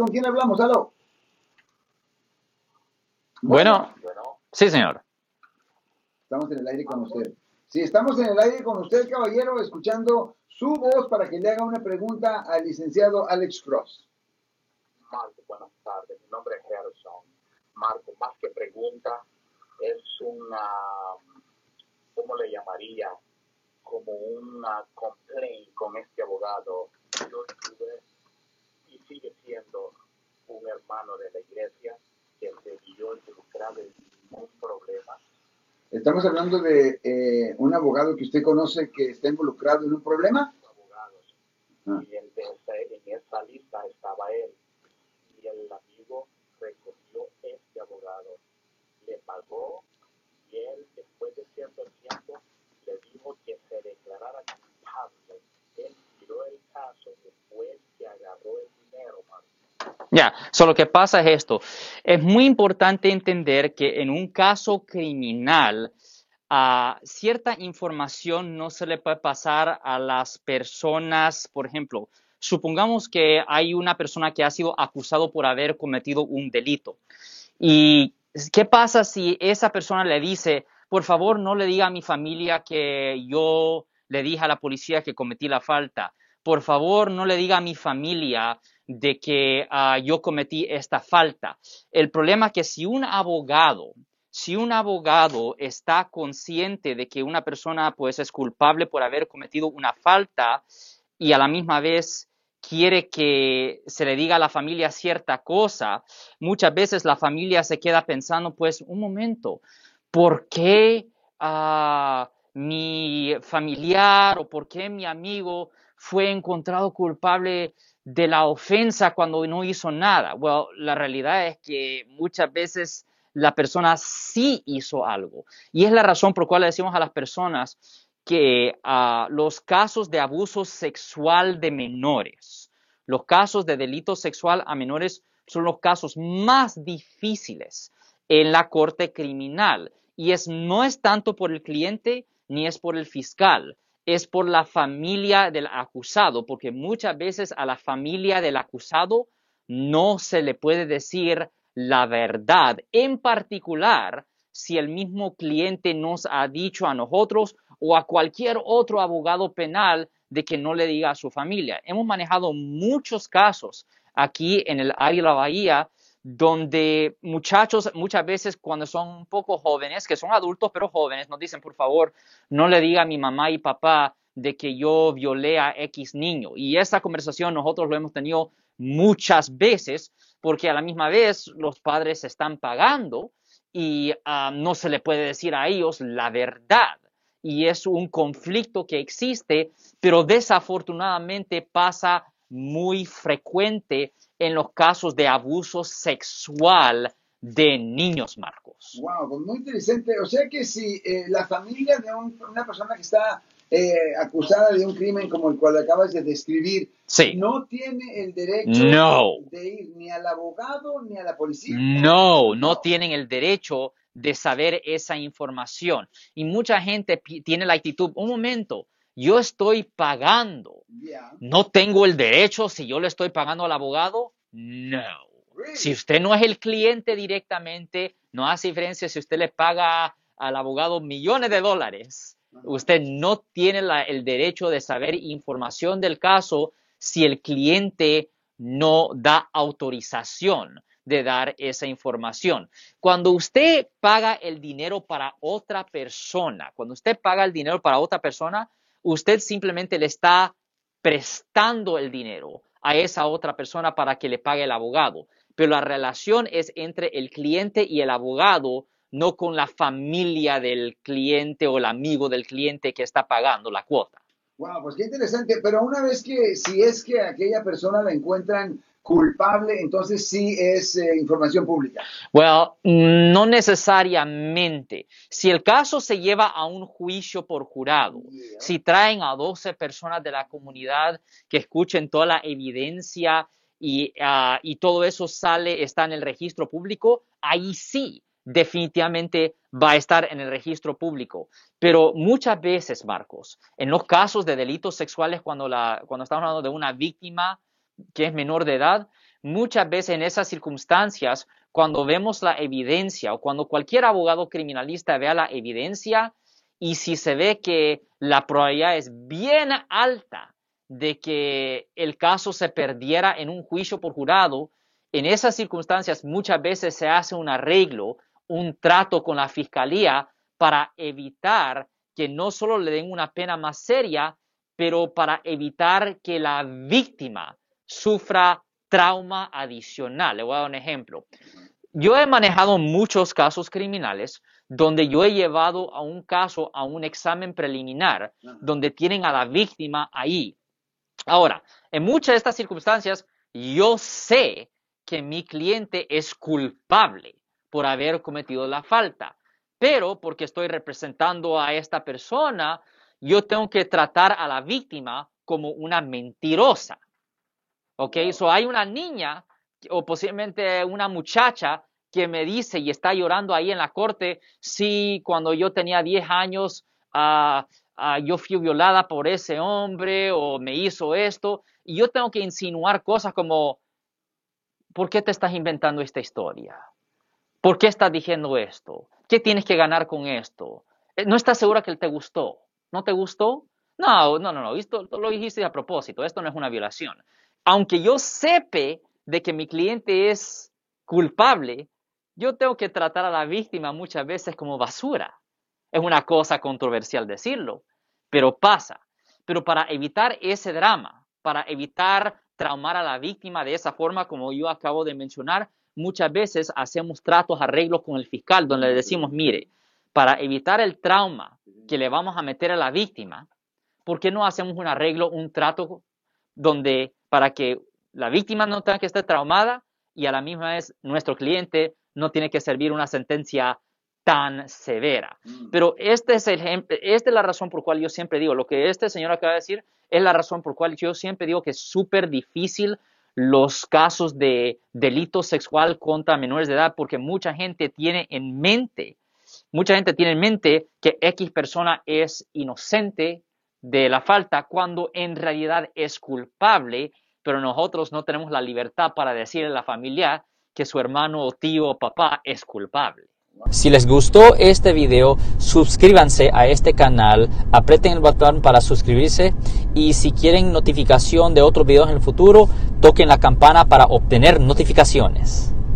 ¿con quién hablamos? Aló. Bueno, sí, señor. Estamos en el aire con usted. Sí, estamos en el aire con usted, caballero, escuchando su voz para que le haga una pregunta al licenciado Alex Cross. Marco, buenas tardes. Mi nombre es Harrison. Marco, más que pregunta, es una, ¿cómo le llamaría? Como una complaint con este abogado. Yo tuve y sigue siendo un hermano de la iglesia que se vio involucrado en ningún problema. Estamos hablando de eh, un abogado que usted conoce que está involucrado en un problema. Abogados. Ah. Y en, ese- en esa lista estaba él. Y el amigo recogió este abogado. Le pagó y él, después de cierto tiempo, le dijo que se declarara culpable. Él tiró el caso después que agarró el dinero, Marco. Ya, solo que pasa es esto. Es muy importante entender que en un caso criminal, ah, cierta información no se le puede pasar a las personas, por ejemplo, supongamos que hay una persona que ha sido acusado por haber cometido un delito. ¿Y qué pasa si esa persona le dice, por favor, no le diga a mi familia que yo le dije a la policía que cometí la falta? Por favor, no le diga a mi familia de que ah, yo cometí esta falta. El problema es que si un abogado, si un abogado está consciente de que una persona pues es culpable por haber cometido una falta y a la misma vez quiere que se le diga a la familia cierta cosa, muchas veces la familia se queda pensando, pues, un momento, ¿por qué ah, mi familiar o por qué mi amigo fue encontrado culpable de la ofensa cuando no hizo nada? Well, la realidad es que muchas veces la persona sí hizo algo. Y es la razón por la cual le decimos a las personas que ah, los casos de abuso sexual de menores, los casos de delito sexual a menores son los casos más difíciles en la corte criminal. Y es, no es tanto por el cliente ni es por el fiscal, es por la familia del acusado, porque muchas veces a la familia del acusado no se le puede decir la verdad, en particular si el mismo cliente nos ha dicho a nosotros o a cualquier otro abogado penal de que no le diga a su familia. Hemos manejado muchos casos aquí en el área de la Bahía donde muchachos muchas veces cuando son un poco jóvenes, que son adultos pero jóvenes, nos dicen, por favor, no le diga a mi mamá y papá de que yo violé a X niño. Y esa conversación nosotros lo hemos tenido muchas veces porque a la misma vez los padres están pagando y ah, no se le puede decir a ellos la verdad. Y es un conflicto que existe, pero desafortunadamente pasa muy frecuente en los casos de abuso sexual de niños, Marcos. Wow, pues muy interesante. O sea que si eh, la familia de un- una persona que está eh, acusada de un crimen como el cual acabas de describir, Sí. no tiene el derecho No. de ir ni al abogado ni a la policía. No, no tienen el derecho de saber esa información. Y mucha gente tiene la actitud, un momento, yo estoy pagando. ¿No tengo el derecho si yo le estoy pagando al abogado? No. Really? Si usted no es el cliente directamente, no hace diferencia si usted le paga al abogado millones de dólares. Usted no tiene la- el derecho de saber información del caso si el cliente no da autorización de dar esa información. Cuando usted paga el dinero para otra persona, cuando usted paga el dinero para otra persona, usted simplemente le está prestando el dinero a esa otra persona para que le pague el abogado. Pero la relación es entre el cliente y el abogado, no con la familia del cliente o el amigo del cliente que está pagando la cuota. Wow, pues qué interesante. Pero una vez que, si es que aquella persona la encuentran culpable, entonces sí es eh, información pública. Well, no necesariamente. Si el caso se lleva a un juicio por jurado, Yeah. si traen a 12 personas de la comunidad que escuchen toda la evidencia y, ah, y todo eso sale, está en el registro público, ahí sí, definitivamente va a estar en el registro público. Pero muchas veces, Marcos, en los casos de delitos sexuales, cuando, la, cuando estamos hablando de una víctima que es menor de edad, muchas veces en esas circunstancias, cuando vemos la evidencia o cuando cualquier abogado criminalista vea la evidencia y si se ve que la probabilidad es bien alta de que el caso se perdiera en un juicio por jurado, en esas circunstancias muchas veces se hace un arreglo, un trato con la fiscalía para evitar que no solo le den una pena más seria, pero para evitar que la víctima sufra trauma adicional. Le voy a dar un ejemplo. Yo he manejado muchos casos criminales donde yo he llevado a un caso a un examen preliminar, donde tienen a la víctima ahí. Ahora, en muchas de estas circunstancias, yo sé que mi cliente es culpable por haber cometido la falta, pero porque estoy representando a esta persona, yo tengo que tratar a la víctima como una mentirosa. ¿Ok? So hay una niña o posiblemente una muchacha que me dice y está llorando ahí en la corte, sí, cuando yo tenía 10 años, uh, yo fui violada por ese hombre o me hizo esto, y yo tengo que insinuar cosas como, ¿por qué te estás inventando esta historia? ¿Por qué estás diciendo esto? ¿Qué tienes que ganar con esto? Eh, ¿No estás segura que él te gustó? ¿No te gustó? No, no, no, no, esto lo dijiste a propósito, esto no es una violación. Aunque yo sepe de que mi cliente es culpable, yo tengo que tratar a la víctima muchas veces como basura. Es una cosa controversial decirlo, pero pasa. Pero para evitar ese drama, para evitar traumar a la víctima de esa forma como yo acabo de mencionar, muchas veces hacemos tratos, arreglos con el fiscal donde le decimos, mire, para evitar el trauma que le vamos a meter a la víctima, ¿por qué no hacemos un arreglo, un trato donde para que la víctima no tenga que estar traumada y a la misma vez nuestro cliente no tiene que servir una sentencia tan severa. Mm. Pero este es el esta es la razón por cual yo siempre digo, lo que este señor acaba de decir es la razón por cual yo siempre digo que es súper difícil los casos de delito sexual contra menores de edad porque mucha gente tiene en mente, mucha gente tiene en mente que X persona es inocente de la falta cuando en realidad es culpable, pero nosotros no tenemos la libertad para decirle a la familia que su hermano o tío o papá es culpable. Si les gustó este video, suscríbanse a este canal, aprieten el botón para suscribirse y si quieren notificación de otros videos en el futuro, toquen la campana para obtener notificaciones.